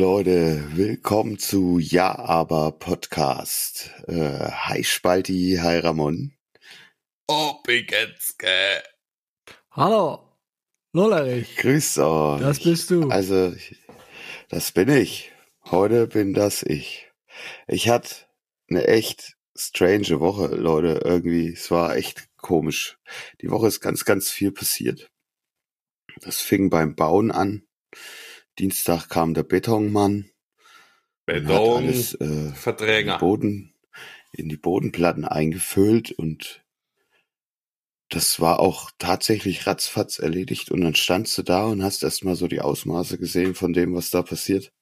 Leute, willkommen zu Ja, aber Podcast. Äh, hi Spalti, hi Ramon. Oh, Pigetzke. Hallo, Lollerich. Grüß euch. Das bist du. Also, das bin ich. Heute bin das ich. Ich hatte eine echt strange Woche, Leute, irgendwie. Es war echt komisch. Die Woche ist ganz, ganz viel passiert. Das fing beim Bauen an. Dienstag kam der Betonmann. hat alles, äh, in, die Verträger. Boden, in die Bodenplatten eingefüllt und das war auch tatsächlich ratzfatz erledigt und dann standst du da und hast erstmal so die Ausmaße gesehen von dem, was da passiert.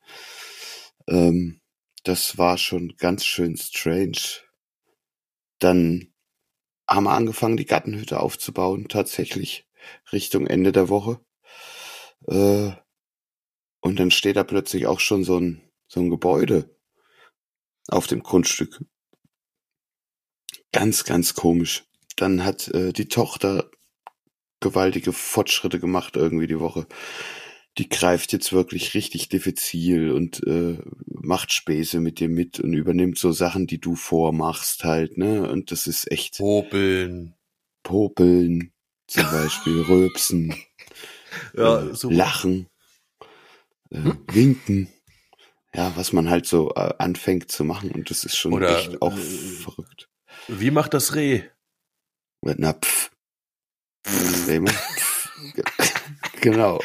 Ähm, das war schon ganz schön strange. Dann haben wir angefangen, die Gartenhütte aufzubauen, tatsächlich Richtung Ende der Woche. Äh, und dann steht da plötzlich auch schon so ein, so ein Gebäude auf dem Grundstück. Ganz, ganz komisch. Dann hat äh, die Tochter gewaltige Fortschritte gemacht irgendwie die Woche. Die greift jetzt wirklich richtig diffizil und äh, macht Späße mit dir mit und übernimmt so Sachen, die du vormachst halt, ne? Und das ist echt Popeln. Popeln, zum Beispiel Röpsen, Ja, äh. Lachen, äh, Winken. Ja, was man halt so äh, anfängt zu machen und das ist schon Oder, echt auch äh, verrückt. Wie macht das Reh? Na, pff. Pff. genau.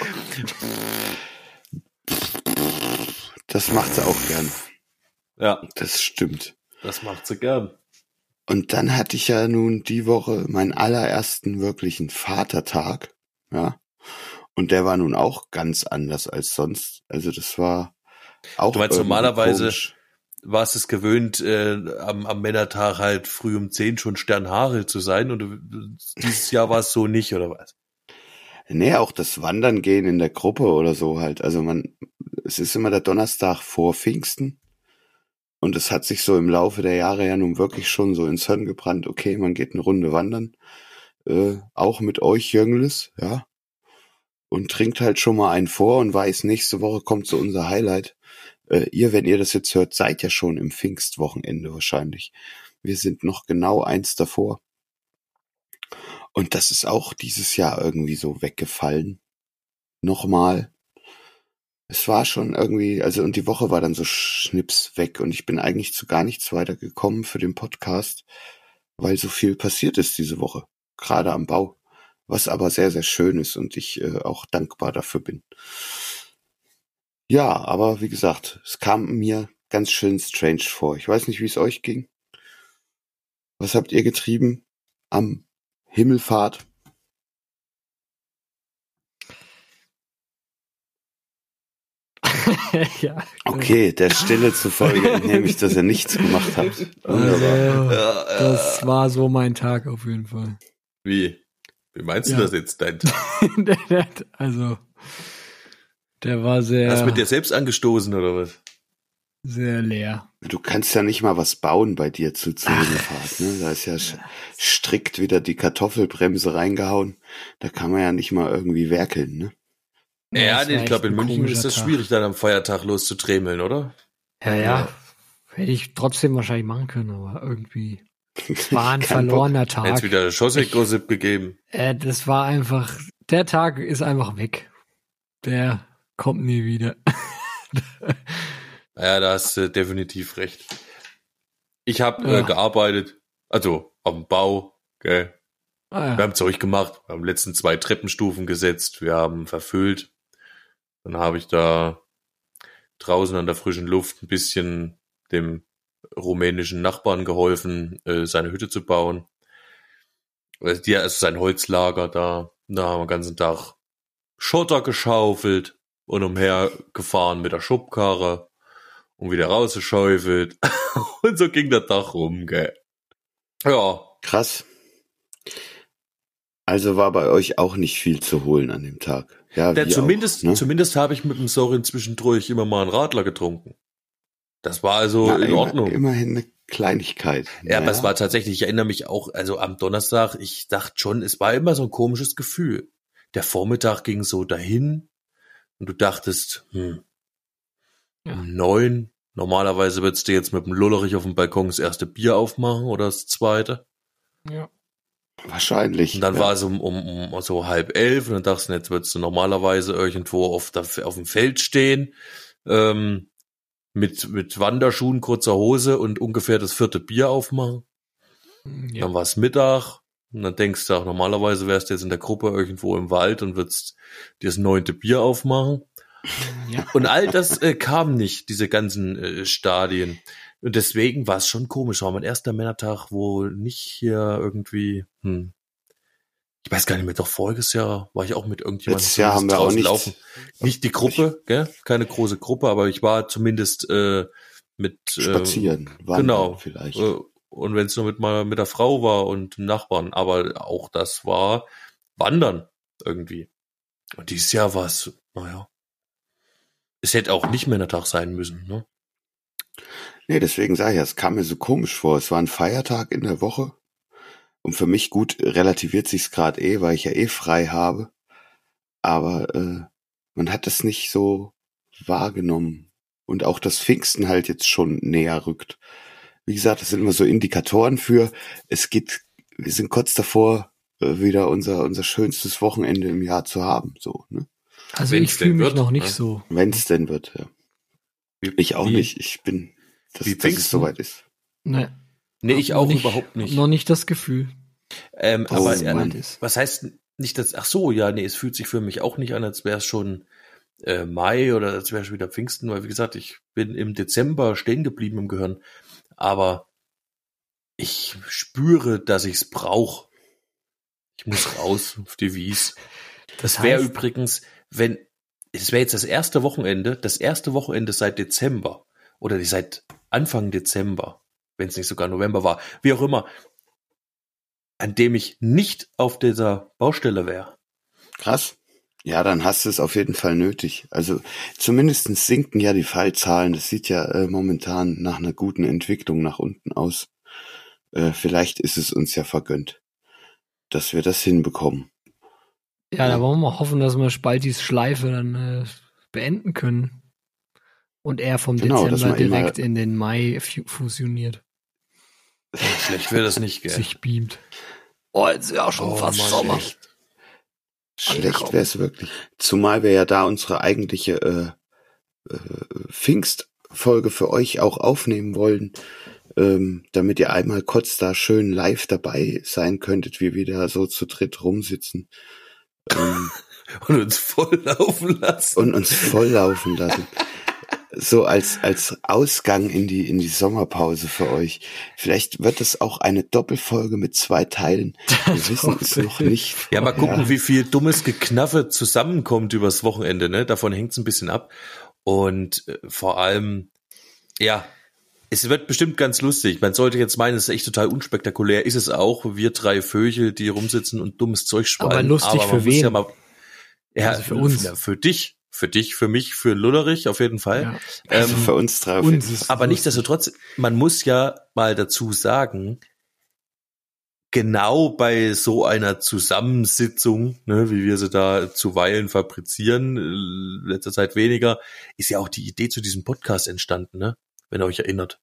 Das macht sie auch gern. Ja, Das stimmt. das macht sie gern. Und dann hatte ich ja nun die Woche meinen allerersten wirklichen Vatertag, ja. Und der war nun auch ganz anders als sonst. Also das war auch Du meinst normalerweise- komisch. Warst es gewöhnt, äh, am, am Männertag halt früh um 10 schon Sternhaare zu sein und dieses Jahr war es so nicht, oder was? Nee, auch das Wandern gehen in der Gruppe oder so halt. Also man, es ist immer der Donnerstag vor Pfingsten. Und es hat sich so im Laufe der Jahre ja nun wirklich schon so ins Hirn gebrannt, okay, man geht eine Runde wandern. Äh, auch mit euch Jüngles, ja. Und trinkt halt schon mal einen vor und weiß, nächste Woche kommt so unser Highlight. Äh, ihr, wenn ihr das jetzt hört, seid ja schon im Pfingstwochenende wahrscheinlich. Wir sind noch genau eins davor. Und das ist auch dieses Jahr irgendwie so weggefallen. Nochmal. Es war schon irgendwie, also und die Woche war dann so schnips weg und ich bin eigentlich zu gar nichts weiter gekommen für den Podcast, weil so viel passiert ist diese Woche, gerade am Bau, was aber sehr, sehr schön ist und ich äh, auch dankbar dafür bin. Ja, aber wie gesagt, es kam mir ganz schön strange vor. Ich weiß nicht, wie es euch ging. Was habt ihr getrieben am Himmelfahrt? ja. Okay, der Stille zufolge entnehme ich, dass ihr nichts gemacht habt. Also. Ja, das war so mein Tag auf jeden Fall. Wie? Wie meinst du Ja. das jetzt, dein Tag? Der- der- also, der war sehr, Hast du mit dir selbst angestoßen, oder was? sehr leer. Du kannst ja nicht mal was bauen bei dir zu zur Himmelfahrt. Ne? Da ist ja strikt wieder die Kartoffelbremse reingehauen. Da kann man ja nicht mal irgendwie werkeln. Ne? Ja, nee, ich glaube, in München ist das Tag. schwierig, dann am Feiertag loszutremeln, oder? Ja, ja. Hätte ich trotzdem wahrscheinlich machen können, aber irgendwie. Es war ein Bock. verlorener Hätte Tag. es wieder Schosseck-Gossip gegeben. Äh, das war einfach, der Tag ist einfach weg. Der kommt nie wieder. Ja, da hast du definitiv recht. Ich habe Ja. äh, gearbeitet, also auf dem Bau, gell. Ah, Wir haben Zeug gemacht, wir haben letzten zwei Treppenstufen gesetzt, wir haben verfüllt. Dann habe ich da draußen an der frischen Luft ein bisschen dem rumänischen Nachbarn geholfen, äh, seine Hütte zu bauen. Also, die, also sein Holzlager da. Da haben wir den ganzen Tag Schotter geschaufelt und umhergefahren mit der Schubkarre und wieder rausgeschaufelt. und so ging der Tag rum, gell. Ja, Krass. Also war bei euch auch nicht viel zu holen an dem Tag. Ja, Ja, zumindest, auch, ne? zumindest habe ich mit dem Sorin zwischendurch immer mal einen Radler getrunken. Das war also Na, in immer- Ordnung. Immerhin eine Kleinigkeit. ja, aber es war tatsächlich, ich erinnere mich auch, also am Donnerstag, ich dachte schon, es war immer so ein komisches Gefühl. Der Vormittag ging so dahin und du dachtest, hm, Ja. um neun. Normalerweise würdest du jetzt mit dem Lullerich auf dem Balkon das erste Bier aufmachen oder das zweite. Ja. Wahrscheinlich. Und dann ja. war es um, um, um so halb elf und dann dachtest du, jetzt würdest du normalerweise irgendwo auf, der, auf dem Feld stehen, ähm, mit, mit Wanderschuhen, kurzer Hose und ungefähr das vierte Bier aufmachen. Ja. Dann war es Mittag und dann denkst du auch, normalerweise wärst du jetzt in der Gruppe irgendwo im Wald und würdest dir das neunte Bier aufmachen. ja. Und all das äh, kam nicht, diese ganzen äh, Stadien. Und deswegen war es schon komisch. War mein erster Männertag, wo nicht hier irgendwie, hm. Ich weiß gar nicht mehr, doch voriges Jahr war ich auch mit irgendjemandem Letztes Jahr haben wir auch draußen nicht. laufen. Nicht die Gruppe, gell? keine große Gruppe, aber ich war zumindest äh, mit äh, Spazieren. Wandern genau. Vielleicht. äh, und wenn es nur mit mal mit der Frau war und Nachbarn, aber auch das war Wandern irgendwie. Und dieses Jahr war es, naja, es hätte auch nicht Männertag sein müssen, ne? Nee, deswegen sage ich ja, es kam mir so komisch vor. Es war ein Feiertag in der Woche. Und für mich gut relativiert sich's gerade eh, weil ich ja eh frei habe. Aber äh, man hat es nicht so wahrgenommen. Und auch das Pfingsten halt jetzt schon näher rückt. Wie gesagt, das sind immer so Indikatoren für, es geht, wir sind kurz davor, äh, wieder unser, unser schönstes Wochenende im Jahr zu haben. So, ne? Also Wenn's ich fühle denn mich wird, noch nicht ne? so. Wenn's denn wird, ja. Wie- Ich auch wie- nicht. Ich bin, dass, wie dass es Pfingsten? soweit ist. Ne, Nee, ich auch nicht, überhaupt nicht. Noch nicht das Gefühl. Ähm, Oh, aber ist. was heißt nicht, dass, ach so, ja, nee, es fühlt sich für mich auch nicht an, als wäre es schon äh, Mai oder als wäre schon wieder Pfingsten, weil wie gesagt, ich bin im Dezember stehen geblieben im Gehirn. Aber ich spüre, dass ich es brauche. Ich muss raus auf die Wies. Das wäre heißt- übrigens, wenn, es wäre jetzt das erste Wochenende, das erste Wochenende seit Dezember oder seit Anfang Dezember, wenn es nicht sogar November war, wie auch immer, an dem ich nicht auf dieser Baustelle wäre. Krass. Ja, dann hast du es auf jeden Fall nötig. Also zumindestens sinken ja die Fallzahlen. Das sieht ja äh, momentan nach einer guten Entwicklung nach unten aus. Äh, vielleicht ist es uns ja vergönnt, dass wir das hinbekommen. Ja, da wollen wir mal hoffen, dass wir Spaltis Schleife dann äh, beenden können. Und er vom Genau, Dezember direkt in den Mai fu- fusioniert, Schlecht wäre das nicht, gell? sich beamt. Oh, jetzt ist ja auch schon Oh, fast Mann, Sommer. echt. Schlecht Angekommen. wäre es wirklich. Zumal wir ja da unsere eigentliche äh, äh, Pfingstfolge für euch auch aufnehmen wollen, ähm, damit ihr einmal kurz da schön live dabei sein könntet, wie wir da so zu dritt rumsitzen ähm, Und uns voll laufen lassen. und uns volllaufen lassen. So als, als Ausgang in die, in die Sommerpause für euch. Vielleicht wird es auch eine Doppelfolge mit zwei Teilen. Wir wissen es noch nicht. Ja, mal gucken, Ja. wie viel dummes Geknaffe zusammenkommt übers Wochenende, ne? Davon hängt's ein bisschen ab. Und äh, vor allem, ja, es wird bestimmt ganz lustig. Man sollte jetzt meinen, es ist echt total unspektakulär. Ist es auch. Wir drei Vögel, die rumsitzen und dummes Zeug schwallen. Aber lustig man für wen? Ja, mal, ja Also für uns. Ja, für dich. Für dich, für mich, für Lullerich auf jeden Fall. Ja. Also Ähm, für uns drei auf uns aber nichtsdestotrotz, man muss ja mal dazu sagen, genau bei so einer Zusammensitzung, ne, wie wir sie da zuweilen fabrizieren, äh, letzter Zeit weniger, ist ja auch die Idee zu diesem Podcast entstanden, ne? Wenn ihr euch erinnert.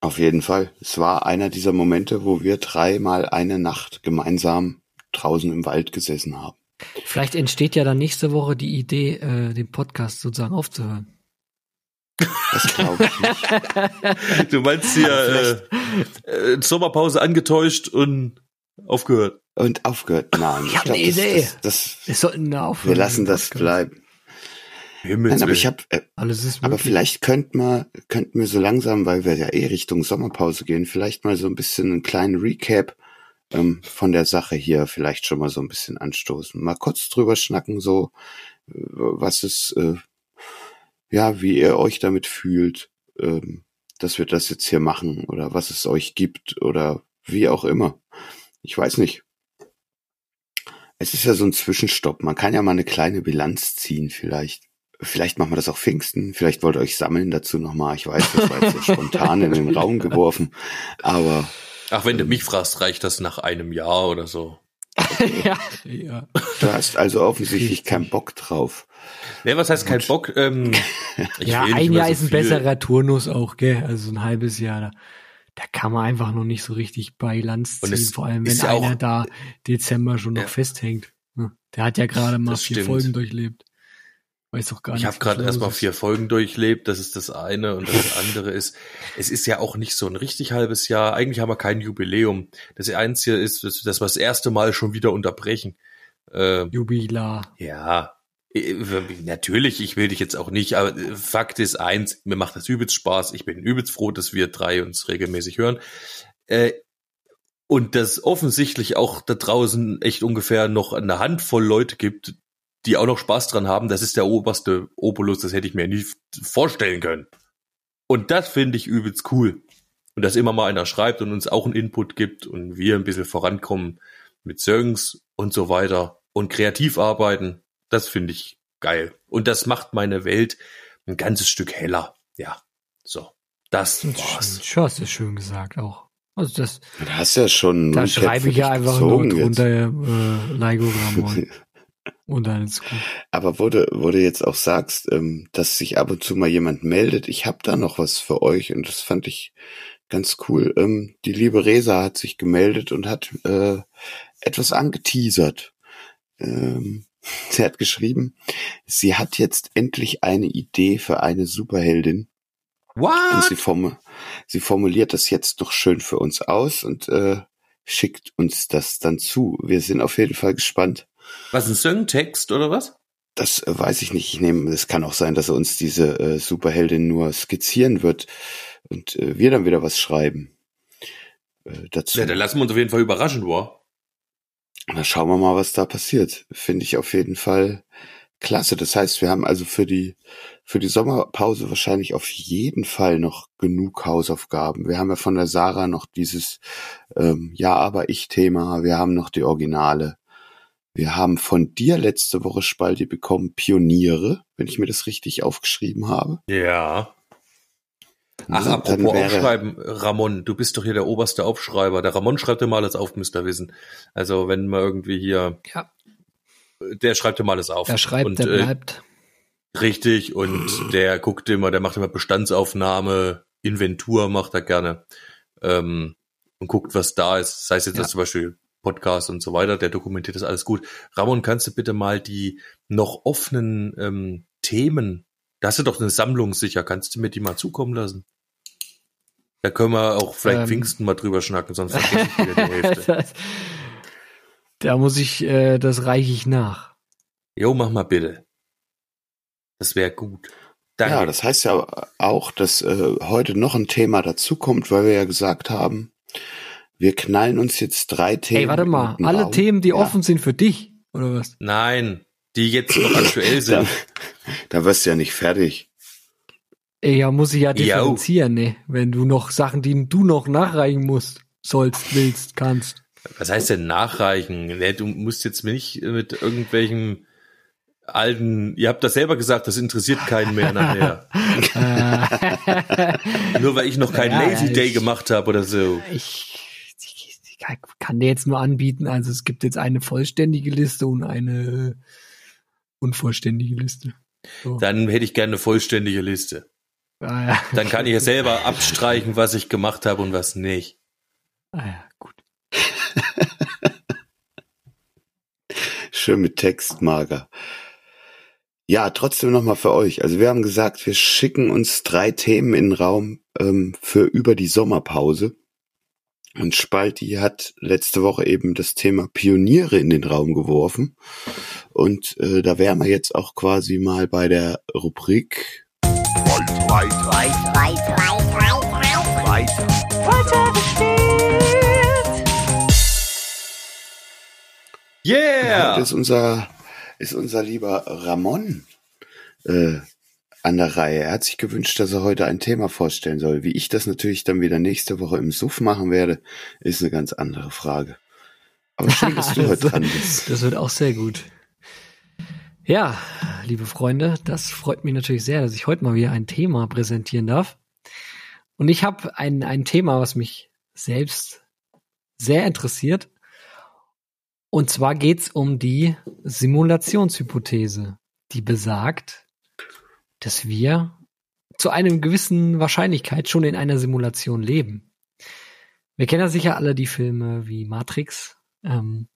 Auf jeden Fall. Es war einer dieser Momente, wo wir dreimal eine Nacht gemeinsam draußen im Wald gesessen haben. Vielleicht entsteht ja dann nächste Woche die Idee, äh, den Podcast sozusagen aufzuhören. Das glaube ich nicht. Du meinst hier äh, äh, Sommerpause angetäuscht und aufgehört. Und aufgehört. Nein, Ich hab glaub, eine das, Idee. Das, das, Wir sollten aufhören. wir lassen das Podcast. bleiben. Himmels Nein, aber ich habe, äh, Alles ist aber möglich. vielleicht könnten wir, könnten wir so langsam, weil wir ja eh Richtung Sommerpause gehen, vielleicht mal so ein bisschen einen kleinen Recap ähm, von der Sache hier vielleicht schon mal so ein bisschen anstoßen. Mal kurz drüber schnacken, so äh, was ist, äh, ja, wie ihr euch damit fühlt, ähm, dass wir das jetzt hier machen oder was es euch gibt oder wie auch immer. Ich weiß nicht. Es ist ja so ein Zwischenstopp. Man kann ja mal eine kleine Bilanz ziehen vielleicht. Vielleicht machen wir das auch Pfingsten. Vielleicht wollt ihr euch sammeln dazu nochmal. Ich weiß, das war jetzt so spontan in den Raum geworfen. Aber Ach, wenn du mich fragst, reicht das nach einem Jahr oder so. ja, ja. Du hast also offensichtlich keinen Bock drauf. Ne, was heißt kein Bock? Ähm, ich ja, ein Jahr so ist ein viel. besserer Turnus auch, gell? Also ein halbes Jahr. Da, da kann man einfach noch nicht so richtig Bilanz Und ziehen, es vor allem wenn ja auch- einer da Dezember schon noch Ja. festhängt. Der hat ja gerade mal Das vier stimmt. Folgen durchlebt. Weiß doch gar Ich habe gerade erstmal vier Folgen durchlebt, das ist das eine und das andere ist, es ist ja auch nicht so ein richtig halbes Jahr. Eigentlich haben wir kein Jubiläum. Das Einzige ist, dass wir das erste Mal schon wieder unterbrechen. Äh, Jubilar. ja, natürlich, ich will dich jetzt auch nicht, aber äh, Fakt ist eins, mir macht das übelst Spaß. Ich bin übelst froh, dass wir drei uns regelmäßig hören. Äh, und dass offensichtlich auch da draußen echt ungefähr noch eine Handvoll Leute gibt, die auch noch Spaß dran haben, das ist der oberste Obolus, das hätte ich mir nie vorstellen können. Und das finde ich übelst cool. Und dass immer mal einer schreibt und uns auch einen Input gibt und wir ein bisschen vorankommen mit Songs und so weiter und kreativ arbeiten, das finde ich geil. Und das macht meine Welt ein ganzes Stück heller. Ja, so. Das war's. Schön, hast du schön gesagt auch. Also das, Du hast ja schon. da schreibe ich ja einfach nur drunter äh, Ramon. Und dann ist gut. Aber wo du, wo du jetzt auch sagst, ähm, dass sich ab und zu mal jemand meldet, ich habe da noch was für euch und das fand ich ganz cool. Ähm, die liebe Resa hat sich gemeldet und hat äh, etwas angeteasert. Ähm, sie hat geschrieben, sie hat jetzt endlich eine Idee für eine Superheldin und What? sie, formu sie formuliert das jetzt doch schön für uns aus und äh, schickt uns das dann zu. Wir sind auf jeden Fall gespannt. Was, ein Songtext oder was? Das äh, weiß ich nicht. Ich nehme, es kann auch sein, dass er uns diese äh, Superheldin nur skizzieren wird und äh, wir dann wieder was schreiben äh, dazu. Ja, dann lassen wir uns auf jeden Fall überraschen, boah. Dann schauen wir mal, was da passiert. Finde ich auf jeden Fall klasse. Das heißt, wir haben also für die für die Sommerpause wahrscheinlich auf jeden Fall noch genug Hausaufgaben. Wir haben ja von der Sarah noch dieses ähm, Ja, aber ich Thema. Wir haben noch die Originale. Wir haben von dir letzte Woche Spalti bekommen Pioniere, wenn ich mir das richtig aufgeschrieben habe. Ja. Ach, Dann apropos wäre- Aufschreiben, Ramon, du bist doch hier der oberste Aufschreiber. Der Ramon schreibt dir mal alles auf, müsst ihr wissen. Also wenn man irgendwie hier, Ja, der schreibt dir mal alles auf. der schreibt, und, der äh, bleibt. Richtig, und der guckt immer, der macht immer Bestandsaufnahme, Inventur macht er gerne ähm, und guckt, was da ist. Sei es jetzt Ja. das zum Beispiel Podcast und so weiter, der dokumentiert das alles gut. Ramon, kannst du bitte mal die noch offenen ähm, Themen, da hast du doch eine Sammlung sicher, kannst du mir die mal zukommen lassen? Da können wir auch vielleicht Ähm. Pfingsten mal drüber schnacken, sonst vergesse ich wieder die Hälfte. das, da muss ich, äh, das reiche ich nach. Jo, mach mal bitte. Das wäre gut. Danke. Ja, das heißt ja auch, dass äh, heute noch ein Thema dazukommt, weil wir ja gesagt haben, wir knallen uns jetzt drei Themen. Ey, warte mal, alle Raum. Themen, die Ja, offen sind für dich, oder was? Nein, die jetzt noch aktuell Da, sind. da wirst du ja nicht fertig. Ey, ja, muss ich ja differenzieren, ne? Wenn du noch Sachen, die du noch nachreichen musst, sollst, willst, kannst. Was heißt denn nachreichen? Nee, du musst jetzt nicht mit irgendwelchen alten, ihr habt das selber gesagt, das interessiert keinen mehr nachher. Nur weil ich noch keinen Ja, Lazy Day ich- gemacht habe oder so. ich, ich, ich kann- kann dir jetzt nur anbieten, also es gibt jetzt eine vollständige Liste und eine unvollständige Liste. So. Dann hätte ich gerne eine vollständige Liste. Ah, ja. Dann kann ich ja selber abstreichen, was ich gemacht habe und was nicht. Ah, ja, gut. Schön mit Textmarker. Ja, trotzdem nochmal für euch. Also wir haben gesagt, wir schicken uns drei Themen in den Raum ähm, für über die Sommerpause. Und Spalti hat letzte Woche eben das Thema Pioniere in den Raum geworfen. Und äh, da wären wir jetzt auch quasi mal bei der Rubrik Yeah! Heute ist unser, ist unser lieber Ramon äh, an der Reihe. Er hat sich gewünscht, dass er heute ein Thema vorstellen soll. Wie ich das natürlich dann wieder nächste Woche im Suff machen werde, ist eine ganz andere Frage. Aber schön, dass du heute dran bist. Das wird auch sehr gut. Ja, liebe Freunde, das freut mich natürlich sehr, dass ich heute mal wieder ein Thema präsentieren darf. Und ich habe ein, ein Thema, was mich selbst sehr interessiert. Und zwar geht's um die Simulationshypothese, die besagt, dass wir zu einem gewissen Wahrscheinlichkeit schon in einer Simulation leben. Wir kennen ja sicher alle die Filme wie Matrix, ähm,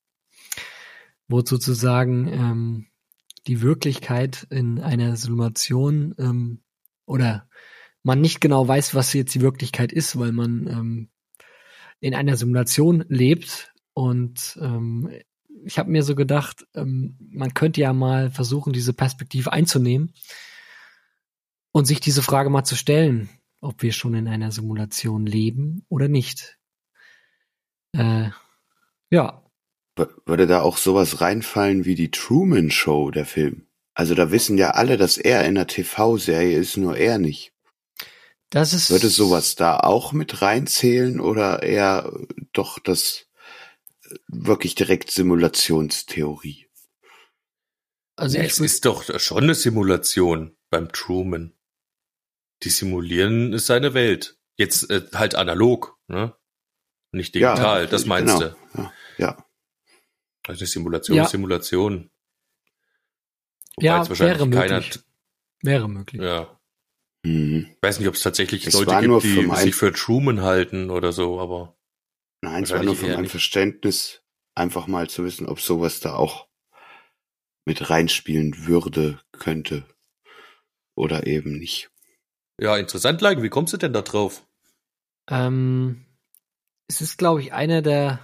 wo sozusagen ähm, die Wirklichkeit in einer Simulation ähm, oder man nicht genau weiß, was jetzt die Wirklichkeit ist, weil man ähm, in einer Simulation lebt. Und ähm, ich habe mir so gedacht, ähm, man könnte ja mal versuchen, diese Perspektive einzunehmen und sich diese Frage mal zu stellen, ob wir schon in einer Simulation leben oder nicht. Äh, ja. Würde da auch sowas reinfallen wie die Truman Show, der Film? Also da wissen ja alle, dass er in der TV-Serie ist, nur er nicht. Das ist. Würde sowas da auch mit reinzählen oder eher doch das äh, wirklich direkt Simulationstheorie? Also ja, es ist doch schon eine Simulation beim Truman. Die simulieren seine Welt. Jetzt äh, halt analog, ne? Nicht digital, ja, das meinst genau. du? Ja. ja. Also eine Simulation, ja. Simulation. Wobei ja, wäre möglich. wäre möglich. Ja. Mhm. Ich weiß nicht, ob es tatsächlich es Leute gibt, die sich für Truman halten oder so, aber. Nein, es war nur von meinem Verständnis, einfach mal zu wissen, ob sowas da auch mit reinspielen würde, könnte. Oder eben nicht. Ja, interessant, Leigen. Wie kommst du denn da drauf? Ähm, es ist, glaube ich, eine der,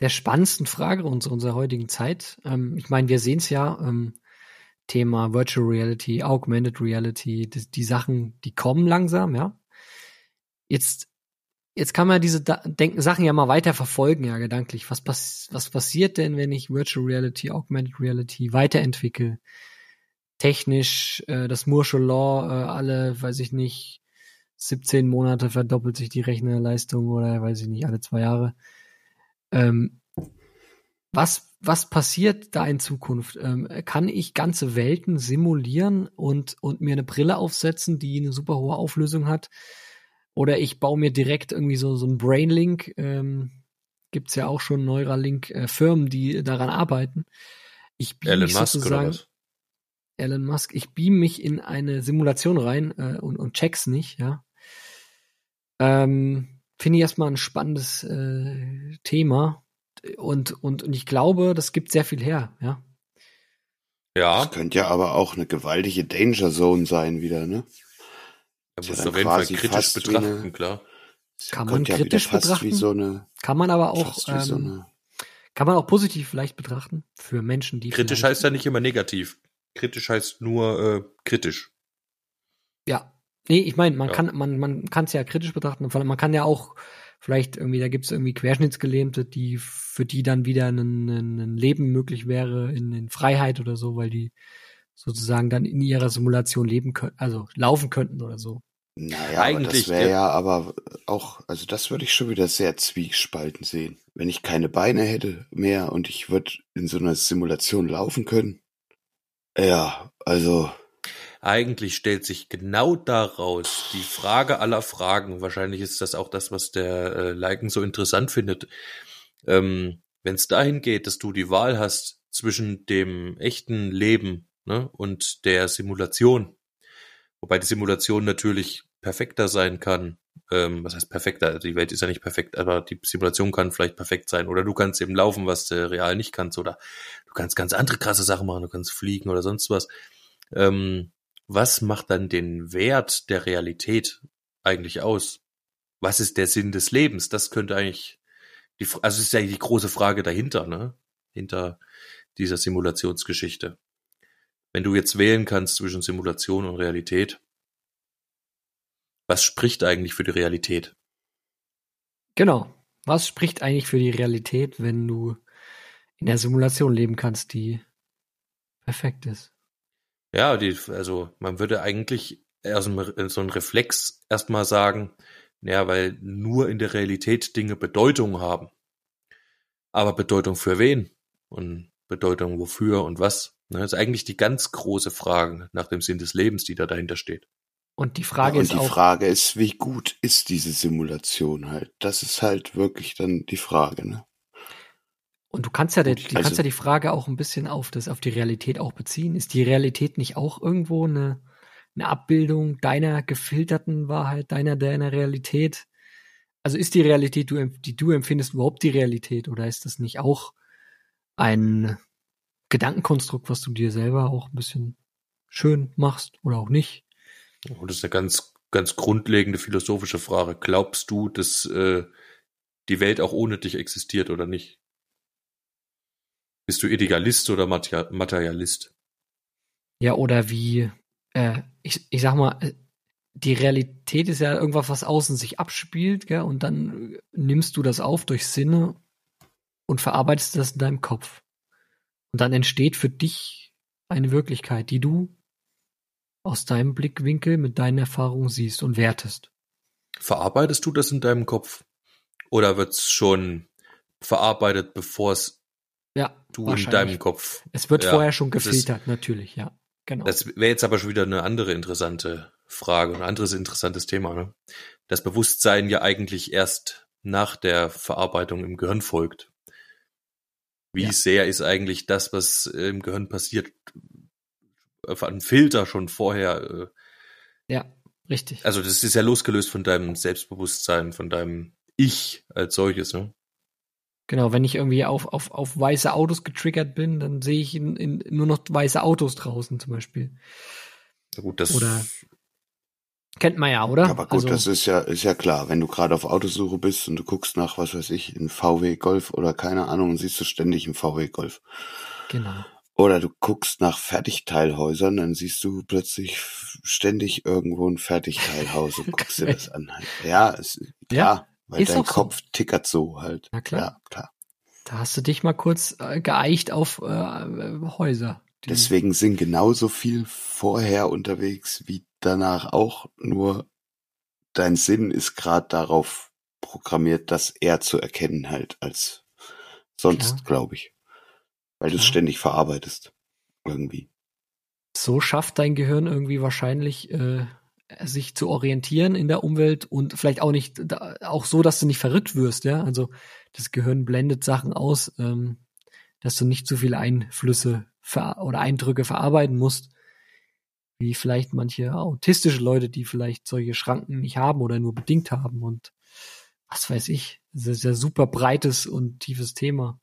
der spannendsten Fragen unserer, unserer heutigen Zeit. Ähm, ich meine, wir sehen es ja, ähm, Thema Virtual Reality, Augmented Reality, die, die Sachen, die kommen langsam, ja. Jetzt, jetzt kann man diese da Denken, Sachen ja mal weiter verfolgen, ja, gedanklich. Was, pass was passiert denn, wenn ich Virtual Reality, Augmented Reality weiterentwickle? Technisch, äh, das Moore'sche Law, äh, alle, weiß ich nicht, 17 Monate verdoppelt sich die Rechnerleistung oder weiß ich nicht, alle zwei Jahre. Ähm, was was passiert da in Zukunft? Ähm, kann ich ganze Welten simulieren und, und mir eine Brille aufsetzen, die eine super hohe Auflösung hat? Oder ich baue mir direkt irgendwie so, so ein Brainlink. Ähm, Gibt ja auch schon Neuralink-Firmen, äh, die daran arbeiten. Ich Elon mich Musk sozusagen, oder was? Elon Musk, ich beam mich in eine Simulation rein äh, und, und check's nicht, ja. Ähm, Finde ich erstmal ein spannendes äh, Thema und, und, und ich glaube, das gibt sehr viel her, ja. Ja. Das könnte ja aber auch eine gewaltige Danger Zone sein wieder, ne? Da muss ja auf jeden Fall kritisch betrachten, eine, klar. Kann man kritisch ja betrachten. So eine, kann man aber auch, ähm, so kann man auch positiv vielleicht betrachten für Menschen, die. Kritisch heißt ja nicht immer negativ. Kritisch heißt nur äh, kritisch. Ja. Nee, ich meine, man ja. kann, man, man kann es ja kritisch betrachten. Man kann ja auch vielleicht irgendwie, da gibt es irgendwie Querschnittsgelähmte, die für die dann wieder ein, ein Leben möglich wäre in, in, Freiheit oder so, weil die sozusagen dann in ihrer Simulation leben können, also laufen könnten oder so. Naja, eigentlich. das wäre ja aber auch, also das würde ich schon wieder sehr zwiespalten sehen. Wenn ich keine Beine hätte mehr und ich würde in so einer Simulation laufen können. Ja, also eigentlich stellt sich genau daraus die Frage aller Fragen. Wahrscheinlich ist das auch das, was der äh, Liken so interessant findet. Ähm, Wenn es dahin geht, dass du die Wahl hast zwischen dem echten Leben ne, und der Simulation, wobei die Simulation natürlich perfekter sein kann. Ähm, was heißt perfekter? Die Welt ist ja nicht perfekt, aber die Simulation kann vielleicht perfekt sein. Oder du kannst eben laufen, was du real nicht kannst. Oder du kannst ganz andere krasse Sachen machen. Du kannst fliegen oder sonst was. Ähm, was macht dann den Wert der Realität eigentlich aus? Was ist der Sinn des Lebens? Das könnte eigentlich die, also ist ja die große Frage dahinter, ne? Hinter dieser Simulationsgeschichte. Wenn du jetzt wählen kannst zwischen Simulation und Realität, was spricht eigentlich für die Realität? Genau. Was spricht eigentlich für die Realität, wenn du in der Simulation leben kannst, die perfekt ist? Ja, die, also man würde eigentlich aus so ein Reflex erstmal sagen, ja, weil nur in der Realität Dinge Bedeutung haben. Aber Bedeutung für wen? Und Bedeutung wofür und was? Ne, das ist eigentlich die ganz große Frage nach dem Sinn des Lebens, die da dahinter steht. Und die Frage ja, und ist die auch. Die Frage ist, wie gut ist diese Simulation halt? Das ist halt wirklich dann die Frage, ne? Und du kannst ja, die, du kannst also- ja die Frage auch ein bisschen auf das, auf die Realität auch beziehen. Ist die Realität nicht auch irgendwo eine, eine Abbildung deiner gefilterten Wahrheit, deiner, deiner Realität? Also ist die Realität, die du empfindest, überhaupt die Realität oder ist das nicht auch ein Gedankenkonstrukt, was du dir selber auch ein bisschen schön machst oder auch nicht? Und das ist eine ganz, ganz grundlegende philosophische Frage. Glaubst du, dass äh, die Welt auch ohne dich existiert oder nicht? Bist du Idealist oder Materialist? Ja, oder wie, äh, ich, ich sag mal, die Realität ist ja irgendwas, was außen sich abspielt, gell? Und dann nimmst du das auf durch Sinne und verarbeitest das in deinem Kopf. Und dann entsteht für dich eine Wirklichkeit, die du aus deinem Blickwinkel mit deinen Erfahrungen siehst und wertest. Verarbeitest du das in deinem Kopf? Oder wird's schon verarbeitet, bevor es Ja, du in deinem Kopf Es wird Ja, vorher schon ist- gefiltert, natürlich, ja. Genau. Das wäre jetzt aber schon wieder eine andere interessante Frage, ein anderes interessantes Thema. Ne? Das Bewusstsein ja eigentlich erst nach der Verarbeitung im Gehirn folgt. Wie Ja. sehr ist eigentlich das, was im Gehirn passiert, einen Filter schon vorher? Äh, ja, richtig. also das ist ja losgelöst von deinem Selbstbewusstsein, von deinem Ich als solches. Ne? Genau, wenn ich irgendwie auf, auf, auf weiße Autos getriggert bin, dann sehe ich in, in, nur noch weiße Autos draußen zum Beispiel. Na gut, das Oder- Kennt man ja, oder? Aber gut, also, das ist ja, ist ja klar. Wenn du gerade auf Autosuche bist und du guckst nach, was weiß ich, in VW Golf oder keine Ahnung und siehst du ständig einen VW Golf. Genau. Oder du guckst nach Fertigteilhäusern, dann siehst du plötzlich ständig irgendwo ein Fertigteilhaus und guckst dir das an. Ja, es, klar, weil ist dein auch so. Kopf tickert so halt. Na klar. Ja, klar. Da hast du dich mal kurz äh, geeicht auf äh, Häuser. Deswegen sind genauso viel vorher unterwegs wie danach auch, nur dein Sinn ist gerade darauf programmiert, das eher zu erkennen halt als sonst, glaube ich. Weil du es Klar. ständig verarbeitest. Irgendwie. so schafft dein Gehirn irgendwie wahrscheinlich äh, sich zu orientieren in der Umwelt und vielleicht auch nicht da, auch so, dass du nicht verrückt wirst, ja. Also das Gehirn blendet Sachen aus, ähm, dass du nicht zu viele Einflüsse oder Eindrücke verarbeiten musst, wie vielleicht manche autistische Leute, die vielleicht solche Schranken nicht haben oder nur bedingt haben und was weiß ich. Das ist ja super breites und tiefes Thema.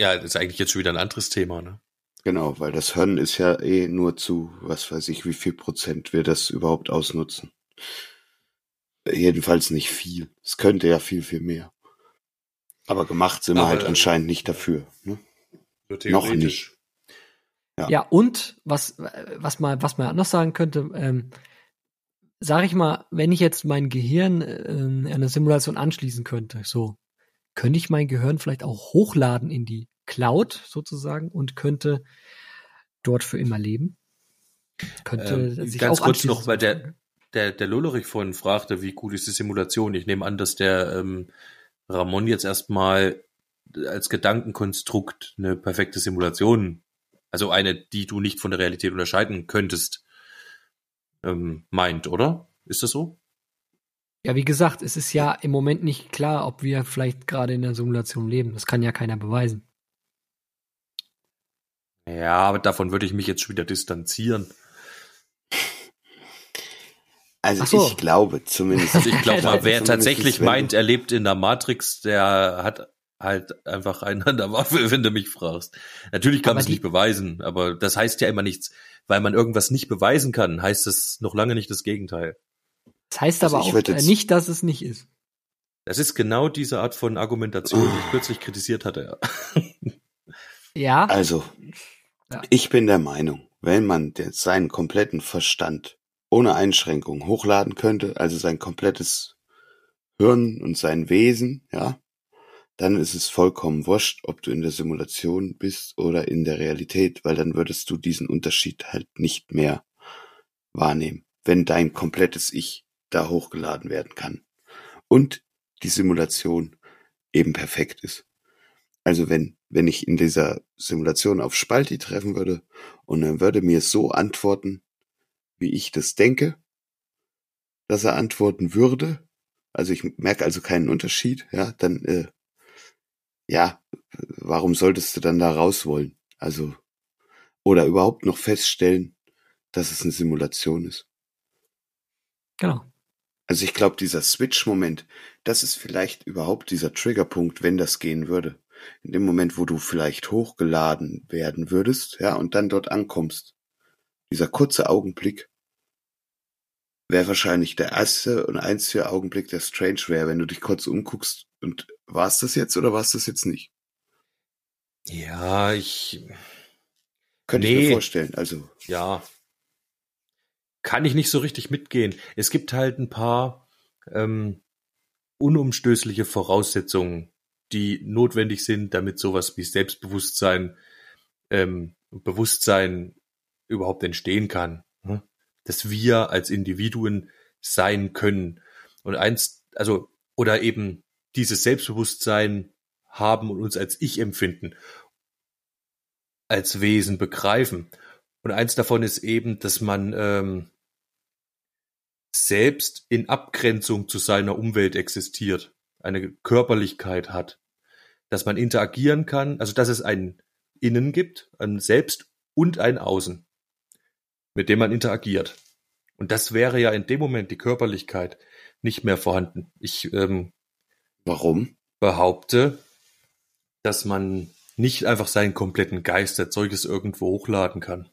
Ja, das ist eigentlich jetzt schon wieder ein anderes Thema. Ne? Genau, weil das Hören ist ja eh nur zu, was weiß ich, wie viel Prozent wir das überhaupt ausnutzen. Jedenfalls nicht viel. Es könnte ja viel, viel mehr. Aber gemacht sind wir halt äh, anscheinend nicht dafür. Ne? So Noch nicht. Ja. Ja, und was, was man, was man anders sagen könnte, ähm, sag ich mal, wenn ich jetzt mein Gehirn ähm, einer Simulation anschließen könnte, so, könnte ich mein Gehirn vielleicht auch hochladen in die Cloud sozusagen und könnte dort für immer leben? Könnte Ähm, sich ganz auch kurz noch, weil der- sozusagen. Der, der Lollerich vorhin fragte, wie gut ist die Simulation? Ich nehme an, dass der ähm, Ramon jetzt erstmal als Gedankenkonstrukt eine perfekte Simulation, also eine, die du nicht von der Realität unterscheiden könntest, ähm, meint, oder? Ist das so? Ja, wie gesagt, es ist ja im Moment nicht klar, ob wir vielleicht gerade in der Simulation leben. Das kann ja keiner beweisen. Ja, aber davon würde ich mich jetzt schon wieder distanzieren. Also so. ich glaube zumindest. Also ich glaube mal, wer Zumindest tatsächlich meint, er lebt in der Matrix, der hat halt einfach einen an der Waffe, wenn du mich fragst. Natürlich kann man es nicht beweisen, aber das heißt ja immer nichts. Weil man irgendwas nicht beweisen kann, heißt es noch lange nicht das Gegenteil. Das heißt Also aber auch äh, jetzt- nicht, dass es nicht ist. Das ist genau diese Art von Argumentation, die ich kürzlich kritisiert hatte. Ja, Also, Ja. ich bin der Meinung, wenn man den, seinen kompletten Verstand ohne Einschränkung hochladen könnte, also sein komplettes Hirn und sein Wesen, ja, dann ist es vollkommen wurscht, ob du in der Simulation bist oder in der Realität, weil dann würdest du diesen Unterschied halt nicht mehr wahrnehmen, wenn dein komplettes Ich da hochgeladen werden kann. Und die Simulation eben perfekt ist. Also wenn, wenn ich in dieser Simulation auf Spalti treffen würde und er würde mir so antworten, wie ich das denke, dass er antworten würde, also ich merke also keinen Unterschied, ja, dann, äh, ja, warum solltest du dann da raus wollen? Also, oder überhaupt noch feststellen, dass es eine Simulation ist. Genau. Also ich glaube, dieser Switch-Moment, das ist vielleicht überhaupt dieser Triggerpunkt, wenn das gehen würde. In dem Moment, wo du vielleicht hochgeladen werden würdest, ja, und dann dort ankommst. Dieser kurze Augenblick wäre wahrscheinlich der erste und einzige Augenblick, der strange wäre, wenn du dich kurz umguckst und war es das jetzt oder war es das jetzt nicht? Ja, ich. Könnte nee. ich mir vorstellen, also. Ja. Kann ich nicht so richtig mitgehen. Es gibt halt ein paar ähm, unumstößliche Voraussetzungen, die notwendig sind, damit sowas wie Selbstbewusstsein, ähm, Bewusstsein überhaupt entstehen kann. Hm? Dass wir als Individuen sein können. Und eins, also, oder eben dieses Selbstbewusstsein haben und uns als Ich empfinden, als Wesen begreifen. Und eins davon ist eben, dass man ähm, selbst in Abgrenzung zu seiner Umwelt existiert, eine Körperlichkeit hat, dass man interagieren kann, also dass es ein Innen gibt, ein Selbst und ein Außen, mit dem man interagiert. Und das wäre ja in dem Moment die Körperlichkeit nicht mehr vorhanden. Ich ähm, Warum? behaupte, dass man nicht einfach seinen kompletten Geist als solches irgendwo hochladen kann.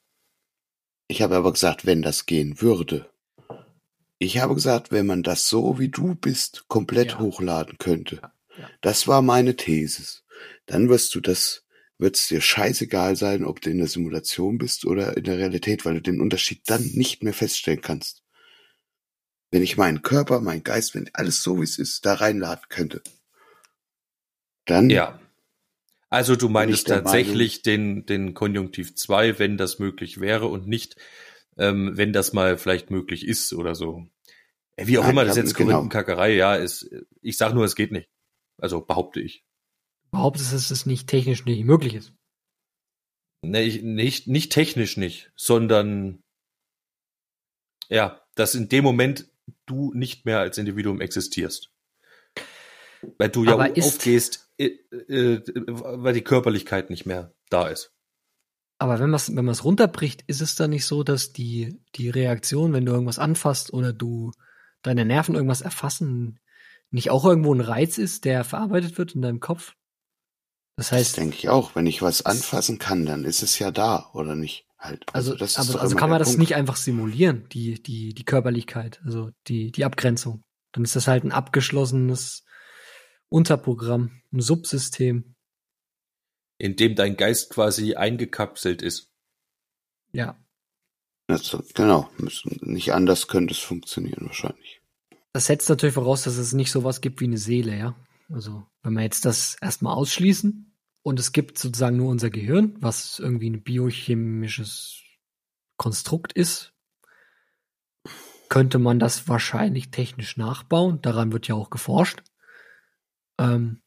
Ich habe aber gesagt, wenn das gehen würde. Ich habe gesagt, wenn man das so wie du bist komplett ja. hochladen könnte. Ja. Ja. Das war meine These. Dann wirst du das, wird es dir scheißegal sein, ob du in der Simulation bist oder in der Realität, weil du den Unterschied dann nicht mehr feststellen kannst. Wenn ich meinen Körper, meinen Geist, wenn alles so wie es ist, da reinladen könnte. Dann ja. Also du meinst tatsächlich den, den Konjunktiv 2, wenn das möglich wäre und nicht, ähm, wenn das mal vielleicht möglich ist oder so. Äh, wie auch Nein, immer, das ist jetzt genau. Kackerei, ja, ist, ich sag nur, es geht nicht. Also behaupte ich. Behauptest, dass es nicht technisch nicht möglich ist? Nee, ich, nicht, nicht technisch nicht, sondern ja, dass in dem Moment du nicht mehr als Individuum existierst. Weil du ja aufgehst weil die Körperlichkeit nicht mehr da ist. Aber wenn man es wenn man's runterbricht, ist es dann nicht so, dass die, die Reaktion, wenn du irgendwas anfasst oder du deine Nerven irgendwas erfassen, nicht auch irgendwo ein Reiz ist, der verarbeitet wird in deinem Kopf? Das heißt. Das denke ich auch. Wenn ich was anfassen kann, dann ist es ja da, oder nicht? Halt. Also, also, das aber, also kann man das Punkt. nicht einfach simulieren, die, die, die Körperlichkeit, also die, die Abgrenzung. Dann ist das halt ein abgeschlossenes Unterprogramm, ein Subsystem. In dem dein Geist quasi eingekapselt ist. Ja. Also, genau. Nicht anders könnte es funktionieren wahrscheinlich. Das setzt natürlich voraus, dass es nicht sowas gibt wie eine Seele, ja. Also, wenn wir jetzt das erstmal ausschließen und es gibt sozusagen nur unser Gehirn, was irgendwie ein biochemisches Konstrukt ist, könnte man das wahrscheinlich technisch nachbauen. Daran wird ja auch geforscht. Ähm,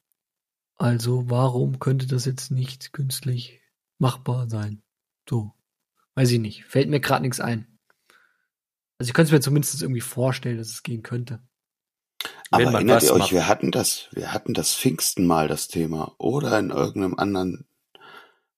also warum könnte das jetzt nicht künstlich machbar sein? So, weiß ich nicht. Fällt mir gerade nichts ein. Also ich könnte es mir zumindest irgendwie vorstellen, dass es gehen könnte. Aber erinnert ihr euch, macht. wir hatten das, wir hatten das Pfingsten mal das Thema oder in irgendeinem anderen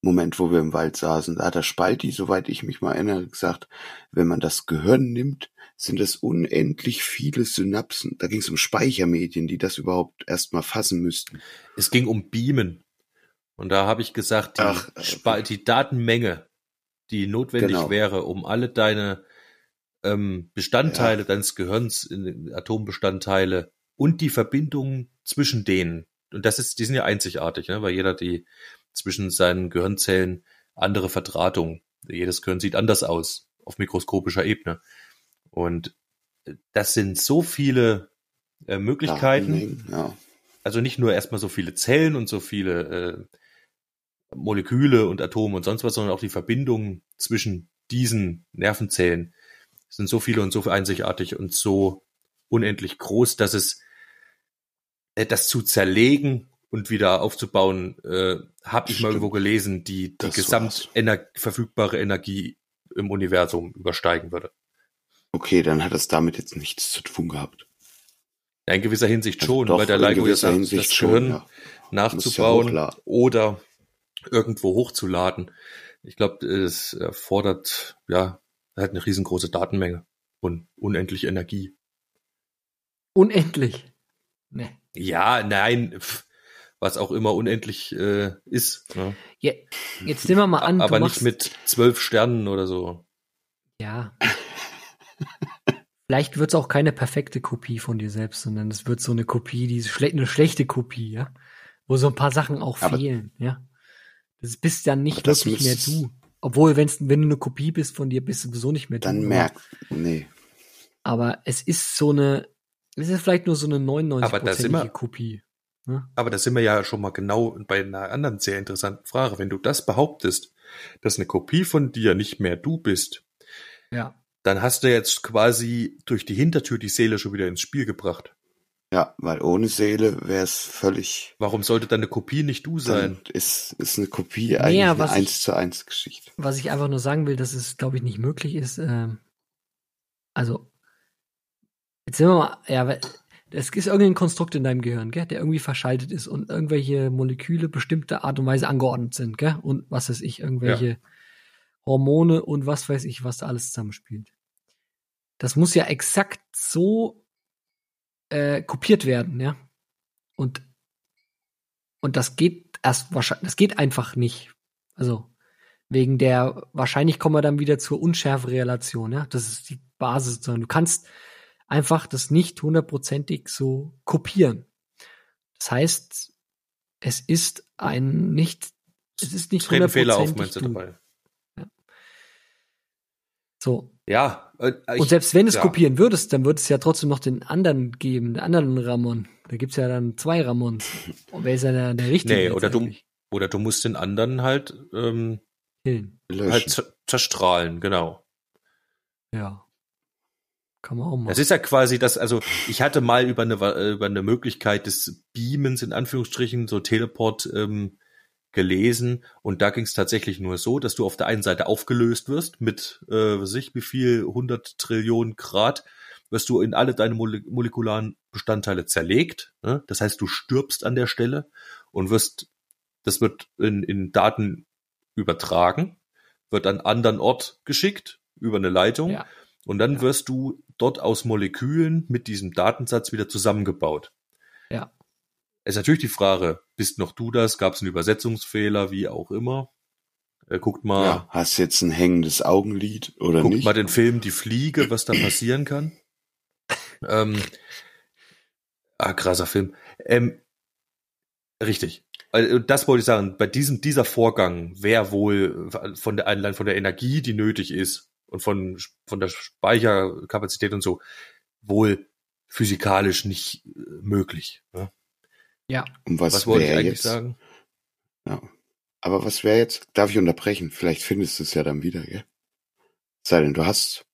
Moment, wo wir im Wald saßen. Da hat der Spalti, soweit ich mich mal erinnere, gesagt, wenn man das Gehirn nimmt, sind es unendlich viele Synapsen. Da ging es um Speichermedien, die das überhaupt erstmal fassen müssten. Es ging um Beamen. Und da habe ich gesagt, die, Ach, äh, die Datenmenge, die notwendig genau. wäre, um alle deine ähm, Bestandteile ja. deines Gehirns, Atombestandteile und die Verbindungen zwischen denen. Und das ist, die sind ja einzigartig, ne? weil jeder die zwischen seinen Gehirnzellen andere Verdrahtung. Jedes Gehirn sieht anders aus auf mikroskopischer Ebene. Und das sind so viele äh, Möglichkeiten. Ja. Also nicht nur erstmal so viele Zellen und so viele äh, Moleküle und Atome und sonst was, sondern auch die Verbindungen zwischen diesen Nervenzellen sind so viele und so einzigartig und so unendlich groß, dass es äh, das zu zerlegen und wieder aufzubauen, äh, habe ich mal irgendwo gelesen, die die gesamt ener verfügbare Energie im Universum übersteigen würde. Okay, dann hat es damit jetzt nichts zu tun gehabt. Ja, in gewisser Hinsicht Also schon, doch, weil der Leigo ja sagt, das schon, Gehirn ja. nachzubauen hochladen. oder irgendwo hochzuladen. Ich glaube, es erfordert ja halt eine riesengroße Datenmenge und unendlich Energie. Unendlich. Nee. Ja, nein, pf, was auch immer unendlich äh, ist. Ne? Ja, jetzt nehmen wir mal an, Aber du nicht mit zwölf Sternen oder so. Ja. Vielleicht wird es auch keine perfekte Kopie von dir selbst, sondern es wird so eine Kopie, die schle eine schlechte Kopie, ja, wo so ein paar Sachen auch Aber- fehlen, ja. Das bist dann nicht Aber das wirklich mehr du. Obwohl, wenn's, wenn du eine Kopie bist von dir, bist du sowieso nicht mehr du. Dann aber- merkt, nee. Aber es ist so eine, es ist vielleicht nur so eine Aber da sind wir- 99-prozentige Kopie. Ne? Aber da sind wir ja schon mal genau bei einer anderen sehr interessanten Frage. Wenn du das behauptest, dass eine Kopie von dir nicht mehr du bist, Ja. dann hast du jetzt quasi durch die Hintertür die Seele schon wieder ins Spiel gebracht. Ja, weil ohne Seele wäre es völlig. Warum sollte dann eine Kopie nicht du sein? Dann ist, ist eine Kopie eigentlich ja, eine was ich- 1 zu 1 Geschichte. Was ich einfach nur sagen will, dass es, glaube ich, nicht möglich ist. Ähm, also, jetzt sind wir mal, ja, es ist irgendein Konstrukt in deinem Gehirn, gell, der irgendwie verschaltet ist und irgendwelche Moleküle bestimmte Art und Weise angeordnet sind, gell, und was weiß ich, irgendwelche Hormone und was weiß ich, was da alles zusammenspielt. Das muss ja exakt so äh, kopiert werden, ja. Und und das geht erst wahrscheinlich, das geht einfach nicht. Also wegen der wahrscheinlich kommen wir dann wieder zur Unschärferelation, ja. Das ist die Basis sozusagen. Du kannst einfach das nicht hundertprozentig so kopieren. Das heißt, es ist ein nicht, es ist nicht Treten Fehler auf, hundertprozentig meinst du du. dabei? So. Ja. Äh, ich, Und selbst wenn du es ja. kopieren würdest, dann würde es ja trotzdem noch den anderen geben, den anderen Ramon. Da gibt's ja dann zwei Ramons. Und wer ist ja der, der richtige? Nee, oder du, oder du musst den anderen halt, ähm, Killen. Halt zer- zerstrahlen, genau. Ja. Kann man auch machen. Es ist ja quasi das, also ich hatte mal über eine, über eine Möglichkeit des Beamens in Anführungsstrichen, so Teleport ähm, gelesen und da ging es tatsächlich nur so, dass du auf der einen Seite aufgelöst wirst mit, äh, was weiß ich, wie viel, 100 Trillionen Grad, wirst du in alle deine Mole molekularen Bestandteile zerlegt. Ne? Das heißt, du stirbst an der Stelle und wirst, das wird in, in Daten übertragen, wird an anderen Ort geschickt über eine Leitung ja. Und dann Ja. wirst du dort aus Molekülen mit diesem Datensatz wieder zusammengebaut. Ja. Es ist natürlich die Frage, bist noch du das? Gab es einen Übersetzungsfehler, wie auch immer? Äh, guckt mal, Ja, hast jetzt ein hängendes Augenlid oder guckt nicht? mal den Film Die Fliege, was da passieren kann. Ähm, ah, krasser Film. Ähm, richtig. Also, Das wollte ich sagen. Bei diesem, dieser Vorgang wäre wohl von der, allein von der Energie, die nötig ist und von, von der Speicherkapazität und so, wohl physikalisch nicht äh, möglich. Ne? Ja. Und was, Was, wollte ich eigentlich jetzt? sagen? Ja. Aber was wäre jetzt? Darf ich unterbrechen? Vielleicht findest du es ja dann wieder, gell? Sei denn, du hast.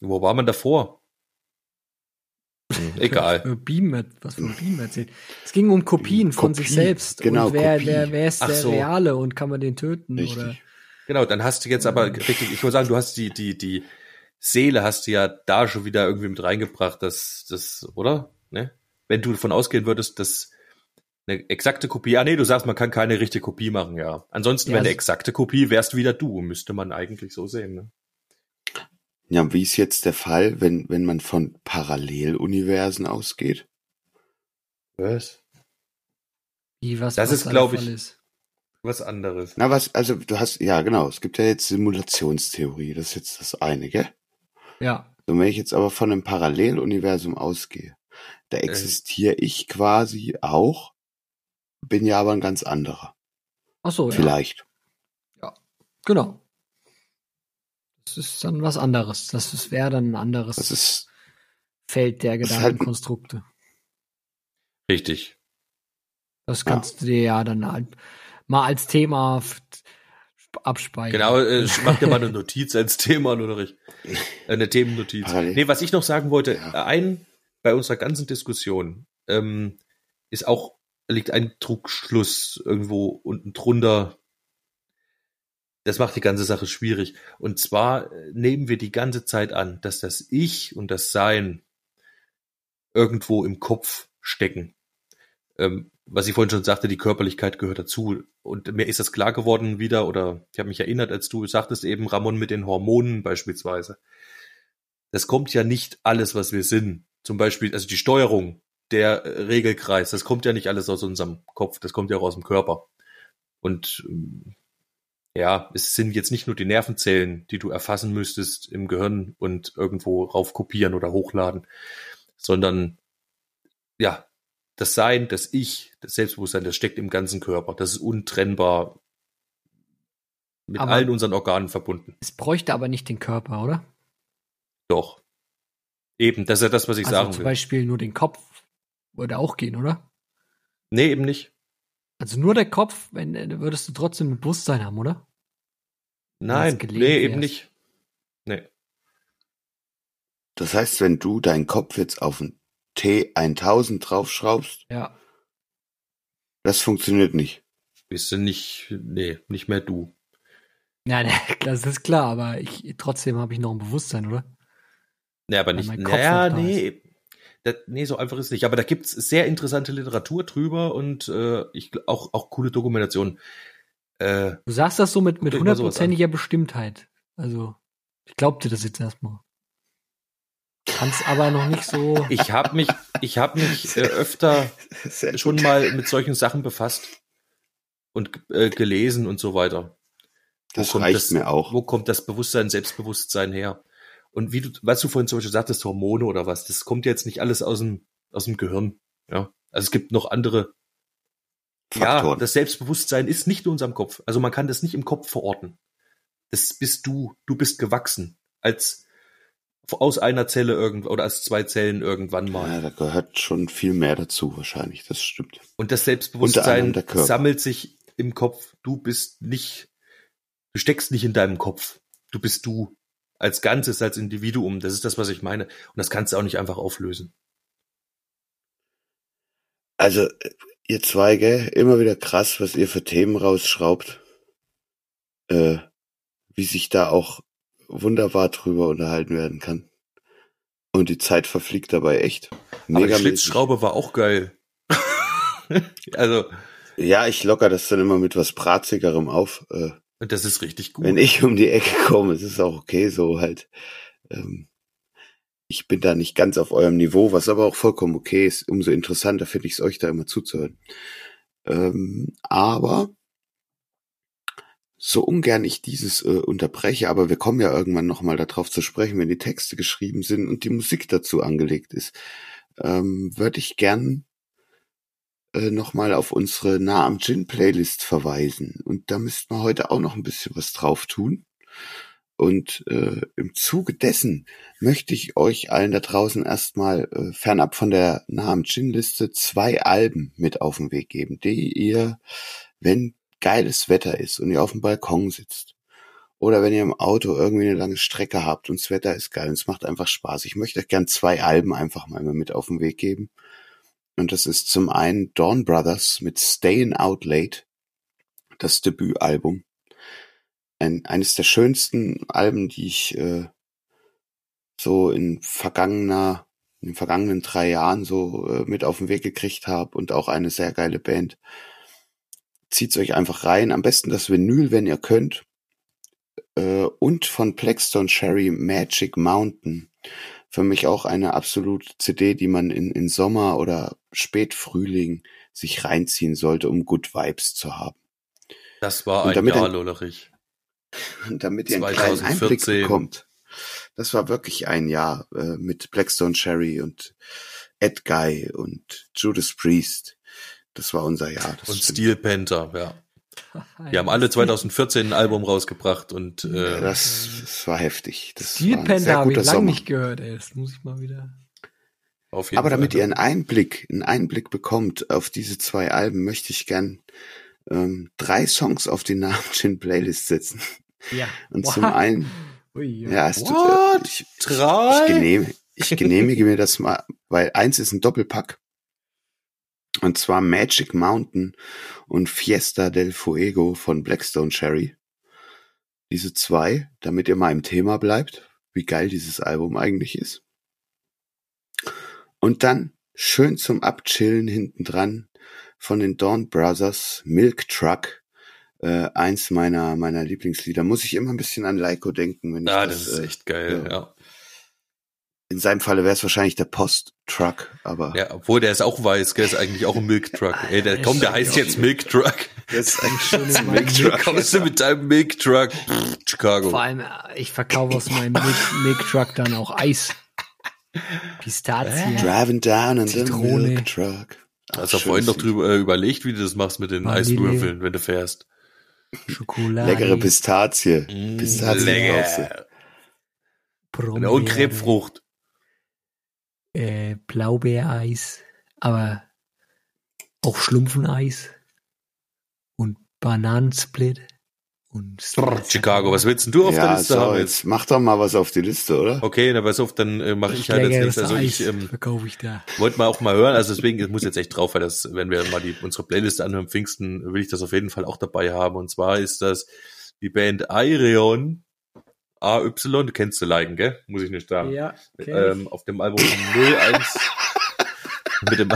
Wo war man davor? Hm, egal. Beam, was für Beam erzählt. Es ging um Kopien von Kopie, sich selbst. genau, und wer, Kopie. wer, wer ist Ach der so. Reale und kann man den töten? Richtig. Oder Genau, dann hast du jetzt aber richtig, ich wollte sagen, du hast die, die, die Seele hast du ja da schon wieder irgendwie mit reingebracht, dass das, oder? Ne? Wenn du davon ausgehen würdest, dass eine exakte Kopie, ah nee, du sagst, man kann keine richtige Kopie machen, ja. Ansonsten Ja, wäre eine also- exakte Kopie, wärst wieder du, müsste man eigentlich so sehen, ne? Ja, wie ist jetzt der Fall, wenn, wenn man von Paralleluniversen ausgeht? Was? wie was, Das was ist, da glaub der ich, ist. Was anderes. Na, was, also du hast, ja genau, es gibt ja jetzt Simulationstheorie, das ist jetzt das eine, gell? Ja. Und wenn ich jetzt aber von einem Paralleluniversum ausgehe, da existiere ich quasi auch, bin ja aber ein ganz anderer. Ach so, ja. Vielleicht. Genau. Das ist dann was anderes. Das ist- wäre dann ein anderes Das ist, Feld der halt- Gedankenkonstrukte. Richtig. Das kannst du dir ja dann halt mal als Thema abspeichern. Genau, äh, ich mach dir mal eine Notiz als Thema, oder ich? Äh, Eine Themennotiz. Nee, was ich noch sagen wollte, Ja. äh, ein, bei unserer ganzen Diskussion, ähm, ist auch, liegt ein Trugschluss irgendwo unten drunter. Das macht die ganze Sache schwierig. Und zwar äh, nehmen wir die ganze Zeit an, dass das Ich und das Sein irgendwo im Kopf stecken. Ähm, was ich vorhin schon sagte, die Körperlichkeit gehört dazu. Und mir ist das klar geworden wieder, oder ich habe mich erinnert, als du sagtest eben, Ramon, mit den Hormonen beispielsweise. Das kommt ja nicht alles, was wir sind. Zum Beispiel, also die Steuerung, der Regelkreis, das kommt ja nicht alles aus unserem Kopf, das kommt ja auch aus dem Körper. Und ähm, ja, es sind jetzt nicht nur die Nervenzellen, die du erfassen müsstest im Gehirn und irgendwo rauf kopieren oder hochladen, sondern ja, das Sein, das Ich, das Selbstbewusstsein, das steckt im ganzen Körper. Das ist untrennbar mit aber allen unseren Organen verbunden. Es bräuchte aber nicht den Körper, oder? Doch. Eben, das ist ja das, was ich also sagen zum will. Zum Beispiel nur den Kopf würde auch gehen, oder? Nee, eben nicht. Also nur der Kopf, wenn, würdest du trotzdem ein Bewusstsein haben, oder? Nein, nee, eben nicht. Nee. Das heißt, wenn du deinen Kopf jetzt auf ein T1000 draufschraubst, ja. das funktioniert nicht. Bist du nicht, nee, nicht mehr du. Ja, nee, das ist klar, aber ich, trotzdem habe ich noch ein Bewusstsein, oder? Nee, aber nicht, naja, nee, das, nee, so einfach ist es nicht. Aber da gibt's sehr interessante Literatur drüber und äh, ich, auch, auch coole Dokumentationen. Äh, du sagst das so mit, mit hundertprozentiger Bestimmtheit. Also, ich glaubte das jetzt erstmal. Kannst aber noch nicht so. Ich habe mich, ich habe mich äh, öfter schon mal mit solchen Sachen befasst und äh, gelesen und so weiter. Das reicht das, mir auch. Wo kommt das Bewusstsein, Selbstbewusstsein her? Und wie du, was du vorhin zum Beispiel sagtest, Hormone oder was, das kommt jetzt nicht alles aus dem, aus dem Gehirn. Ja. Also es gibt noch andere Faktoren. Ja, das Selbstbewusstsein ist nicht in unserem Kopf. Also man kann das nicht im Kopf verorten. Das bist du. Du bist gewachsen. Als aus einer Zelle irgendwann oder aus zwei Zellen irgendwann mal. Ja, da gehört schon viel mehr dazu wahrscheinlich. Das stimmt. Und das Selbstbewusstsein sammelt sich im Kopf. Du bist nicht, du steckst nicht in deinem Kopf. Du bist du als Ganzes, als Individuum. Das ist das, was ich meine. Und das kannst du auch nicht einfach auflösen. Also, ihr zwei, gell, immer wieder krass, was ihr für Themen rausschraubt. Äh, wie sich da auch wunderbar drüber unterhalten werden kann. Und die Zeit verfliegt dabei echt. Mega Aber die Schlitzschraube war auch geil. also. Ja, ich locker das dann immer mit was Bratzigerem auf. Äh, und das ist richtig gut. Wenn ich um die Ecke komme, ist es auch okay so halt. Ähm, ich bin da nicht ganz auf eurem Niveau, was aber auch vollkommen okay ist. Umso interessanter finde ich es euch da immer zuzuhören. Ähm, aber so ungern ich dieses äh, unterbreche, aber wir kommen ja irgendwann nochmal darauf zu sprechen, wenn die Texte geschrieben sind und die Musik dazu angelegt ist, ähm, würde ich gern äh, nochmal auf unsere Nah am Gin Playlist verweisen. Und da müssten wir heute auch noch ein bisschen was drauf tun. Und äh, im Zuge dessen möchte ich euch allen da draußen erstmal äh, fernab von der Namen Gin Liste zwei Alben mit auf den Weg geben, die ihr, wenn geiles Wetter ist und ihr auf dem Balkon sitzt, oder wenn ihr im Auto irgendwie eine lange Strecke habt und das Wetter ist geil und es macht einfach Spaß. Ich möchte euch gern zwei Alben einfach mal mit auf den Weg geben. Und das ist zum einen Dawn Brothers mit Stayin' Out Late, das Debütalbum ein, eines der schönsten Alben, die ich äh, so in vergangener, in den vergangenen drei Jahren so äh, mit auf den Weg gekriegt habe und auch eine sehr geile Band. Zieht's euch einfach rein. Am besten das Vinyl, wenn ihr könnt. Äh, und von Blackstone Cherry Magic Mountain. Für mich auch eine absolute CD, die man in, in Sommer oder Spätfrühling sich reinziehen sollte, um Good Vibes zu haben. Das war ein Jahr, Lollerich. Und damit ihr einen kleinen Einblick bekommt. Das war wirklich ein Jahr äh, mit Blackstone Cherry und Ed Guy und Judas Priest. Das war unser Jahr. und Steel Panther, ja. Die haben alle 2014 ein Album rausgebracht und äh, ja, das, das war heftig. Das Steel Panther habe ich lange nicht gehört, ey. Das muss ich mal wieder. Auf jeden Aber Fall. damit ihr einen Einblick, einen Einblick bekommt auf diese zwei Alben, möchte ich gern ähm, drei Songs auf die Namen Playlist setzen. Ja. Und What? zum einen, Ui, ja, ja es tut, äh, ich, drei? Ich, genehmige, ich genehmige mir das mal, weil eins ist ein Doppelpack. Und zwar Magic Mountain und Fiesta del Fuego von Blackstone Cherry. Diese zwei, damit ihr mal im Thema bleibt, wie geil dieses Album eigentlich ist. Und dann schön zum Abchillen hinten dran von den Dawn Brothers Milk Truck. Äh, eins meiner meiner Lieblingslieder. Muss ich immer ein bisschen an Leiko denken, wenn ich Ja, das, das ist äh, echt geil, ja. ja. In seinem Falle wäre es wahrscheinlich der Post-Truck, aber Ja, obwohl der ist auch weiß, gell, ist eigentlich auch ein Milk Truck. Ey, der, komm, der heißt jetzt Milk Truck. das ist ein Schön in meinem Milk Truck. Kommst du mit deinem Milk Truck? Pff, Chicago. Vor allem, äh, ich verkaufe aus meinem Milk, Milk Truck dann auch Eis. Pistazien. Driving down in the Zitrone. Milk Truck. Hast du vorhin noch drüber äh, überlegt, wie du das machst mit den Vanille. Eiswürfeln, wenn du fährst. Schokolade. Leckere Pistazie. Mm, Pistazien drauf. lecker. Und Krebsfrucht. Äh, Blaubeereis. Aber auch Schlumpfeneis. Und Bananensplit. Und Chicago, was willst denn du auf der Ja, Liste so, haben jetzt? jetzt mach doch mal was auf die Liste, oder? Okay, na pass auf, dann äh, mache ich halt als Leckeres nächstes. Also ich Eis ähm, verkaufe ich da. wollte mal auch mal hören, also deswegen ich muss jetzt echt drauf, weil das, wenn wir mal die, unsere Playlist anhören, Pfingsten, will ich das auf jeden Fall auch dabei haben. Und zwar ist das die Band Aireon AY, du kennst du liken, gell? Muss ich nicht sagen. Ja, ähm, auf dem Album 01 mit dem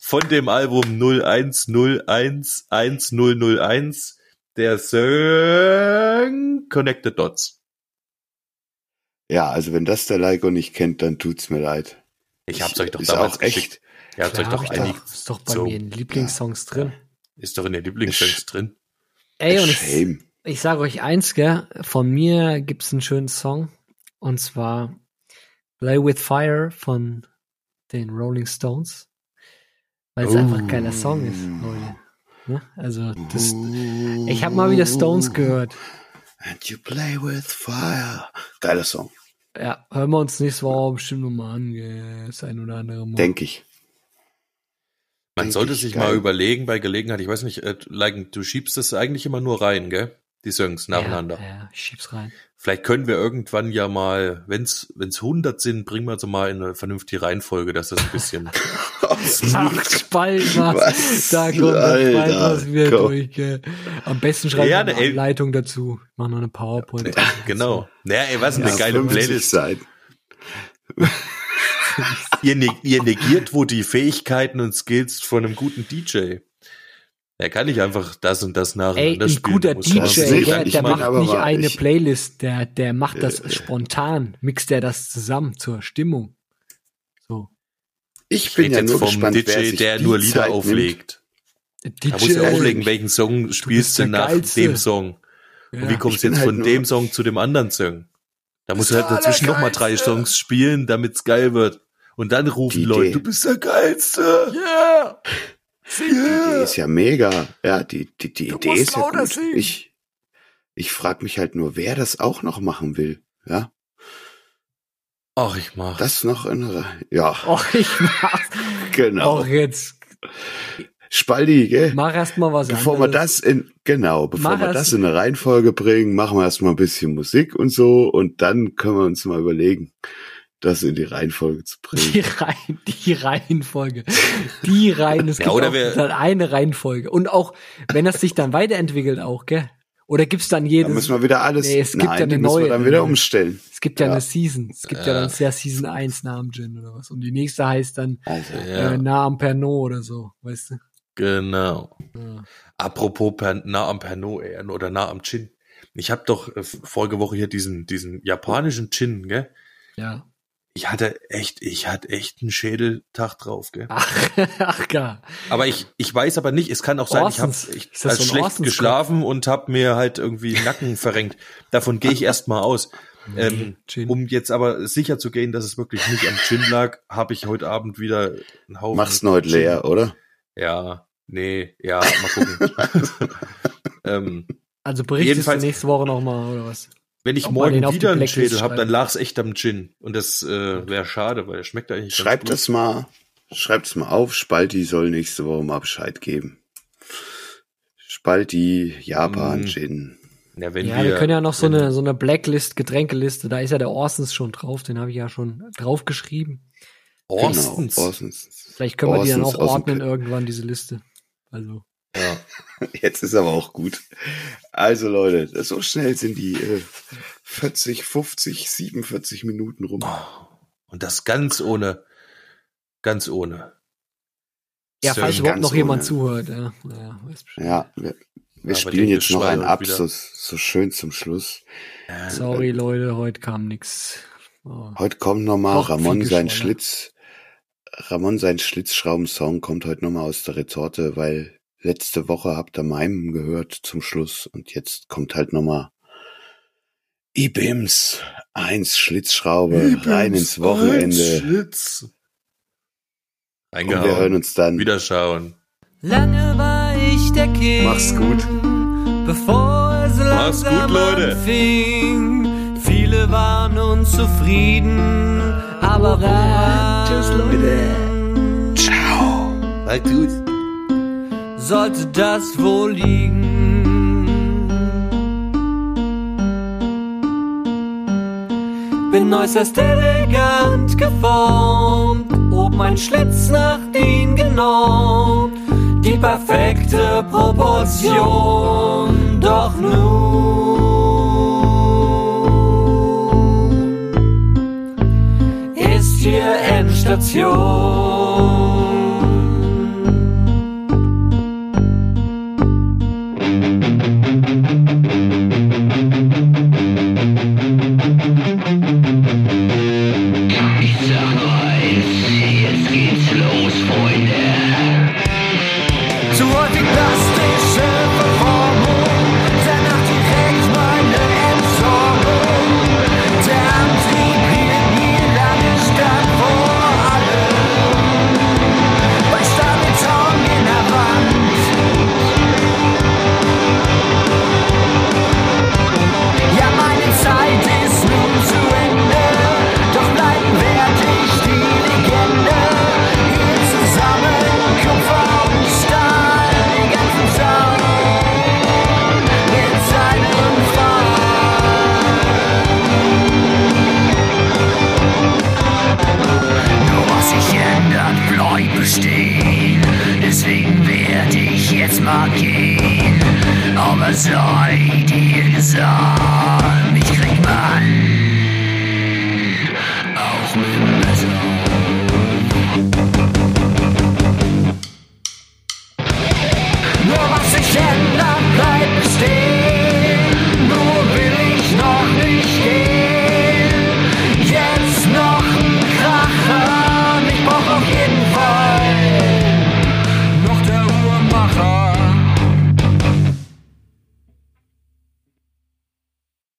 von dem Album 010111001 der Song Connected Dots. Ja, also wenn das der Leiko nicht kennt, dann tut's mir leid. Ich hab's euch doch ist damals auch echt. geschickt. Ihr habt euch doch hab ich einig. Ist doch bei so. mir in Lieblingssongs drin. Ist doch in den Lieblingssongs drin. Ey, und ich, Shame. Ich sage euch eins, gell, von mir gibt's einen schönen Song. Und zwar Play with Fire von den Rolling Stones. Weil es Oh. einfach ein geiler Song ist, Leute. Ne? Also, das, ich habe mal wieder Stones gehört. And you play with fire. Geiler Song, Ja, hören wir uns nächstes Woche bestimmt nochmal an, gell, das ein oder andere Mal. denke ich. Man Denk sollte ich sich geil. mal überlegen bei Gelegenheit, ich weiß nicht, äh, like, du schiebst das eigentlich immer nur rein, gell? Die Songs nacheinander. Ja, ja, ich schieb's rein. Vielleicht können wir irgendwann ja mal, wenn's wenn's 100 sind, bringen wir sie mal in eine vernünftige Reihenfolge, dass das ein bisschen Ach, Spalt was. Was? Da kommt Alter, Spalt was wieder komm. durch, gell. Am besten schreiben Ja, wir ne, eine ey. Anleitung dazu. Mach noch eine PowerPoint. genau. Naja, ey, was eine Ja, geile 50 Playlist. Sein. Ihr, ne ihr negiert wo die Fähigkeiten und Skills von einem guten DJ. Er kann nicht einfach das und das Ey, nacheinander ein spielen. guter DJ, will der, ich der meine, macht aber nicht eine ich- Playlist, der, der macht das spontan, mixt er das zusammen zur Stimmung. So. Ich Ich bin rede ja jetzt nur vom gespannt, wer DJ, sich der die nur Lieder Zeit nimmt. auflegt. DJ, Da musst du auflegen, welchen Song spielst du nach Geilste. dem Song. Und Ja. wie kommst Ich du jetzt halt von dem Song zu dem anderen Song? Da musst du halt dazwischen nochmal drei. Songs spielen, damit's geil wird. Und dann rufen Die Leute, Idee. du bist der Geilste. Yeah! Die Idee ist ja mega. Ja, die, die, die Du Idee ist ja gut. singen. Ich, ich frage mich halt nur, wer das auch noch machen will. Ja, Ach, ich mach. das noch in. Ja, Och, ich mach, genau. och, jetzt, Spaldi, gell? mach erst mal was Bevor wir anderes. das in, genau, bevor wir erst- das in eine Reihenfolge bringen, machen wir erstmal ein bisschen Musik und so und dann können wir uns mal überlegen, das in die Reihenfolge zu bringen. Die, Reihen, die Reihenfolge. Die Reihen. Es Ja, gibt oder auch wir- dann eine Reihenfolge. Und auch, wenn das sich dann weiterentwickelt auch, gell? Oder gibt's dann Da jedes, müssen wir wieder alles, Nee, es gibt ja nein, eine müssen wir neue- dann wieder umstellen. es gibt ja, Ja. eine Season. Es gibt ja, Ja. dann ja Season 1 nah am Gin oder was. Und die nächste heißt dann Also, Ja, äh, nah am Pernod oder so, weißt du? genau. Ja. Apropos per, nah am Pernod ey, oder nah am Gin. Ich habe doch äh, vorige Woche hier diesen, diesen japanischen Gin, gell? ja. Ich hatte echt, ich hatte echt einen Schädeltag drauf, gell? Ach, ach gar. Aber ich, ich weiß aber nicht, es kann auch sein, ich habe Orsons. ich, Ist das als so schlecht Orsons-Kopf? geschlafen und habe mir halt irgendwie den Nacken verrenkt. Davon gehe ich erstmal aus. Ähm, um jetzt aber sicher zu gehen, dass es wirklich nicht am Gin lag, habe ich heute Abend wieder einen Haufen. machst du heute Gin. leer, oder? Ja, nee, ja, mal gucken. ähm, also berichtest du nächste Woche nochmal, oder was? Wenn ich Ob morgen wieder einen Schädel habe, dann schreiben. lag's echt am Gin. Und das äh, wäre schade, weil er schmeckt eigentlich ganz Schreib gut. das mal, schreibt es mal auf. Spalti soll nächste Woche mal Bescheid geben. Spalti, Japan, Mm. Gin. Ja, wenn ja, wir, wir können ja noch so eine, so eine Blacklist, Getränkeliste, da ist ja der Orsons schon drauf, den habe ich ja schon draufgeschrieben. Orstens. Genau, Orsons. Vielleicht können wir die dann Orsons auch ordnen irgendwann, diese Liste. Also, Ja. Jetzt ist aber auch gut. Also Leute, so schnell sind die äh, 40, 50, 47 Minuten rum. Und das ganz ohne, ganz ohne. Ja, Sir, falls überhaupt noch jemand ohne. zuhört. Ja, naja. Ja, wir, wir spielen jetzt noch einen ab, so, so schön zum Schluss. Sorry, Leute, heute kam nix. Oh. Heute kommt nochmal Ramon sein. Schlitz. Ramon sein Schlitzschraubensong kommt heute nochmal aus der Retorte, weil letzte Woche habt ihr meinem gehört zum Schluss und jetzt kommt halt nochmal IBIMS, eins Schlitzschraube, rein ins Wochenende. Schlitz. Und wir hören uns dann. Wiederschauen. Lange war ich der King. Mach's gut. Bevor es Mach's langsam gut, Leute. anfing. Viele waren unzufrieden, aber woran? Tschüss, Leute. Ciao. Halt gut. Sollte das wohl liegen? Bin äußerst elegant geformt, oben ein Schlitz nach den genormt, die perfekte Proportion, doch nun ist hier Endstation.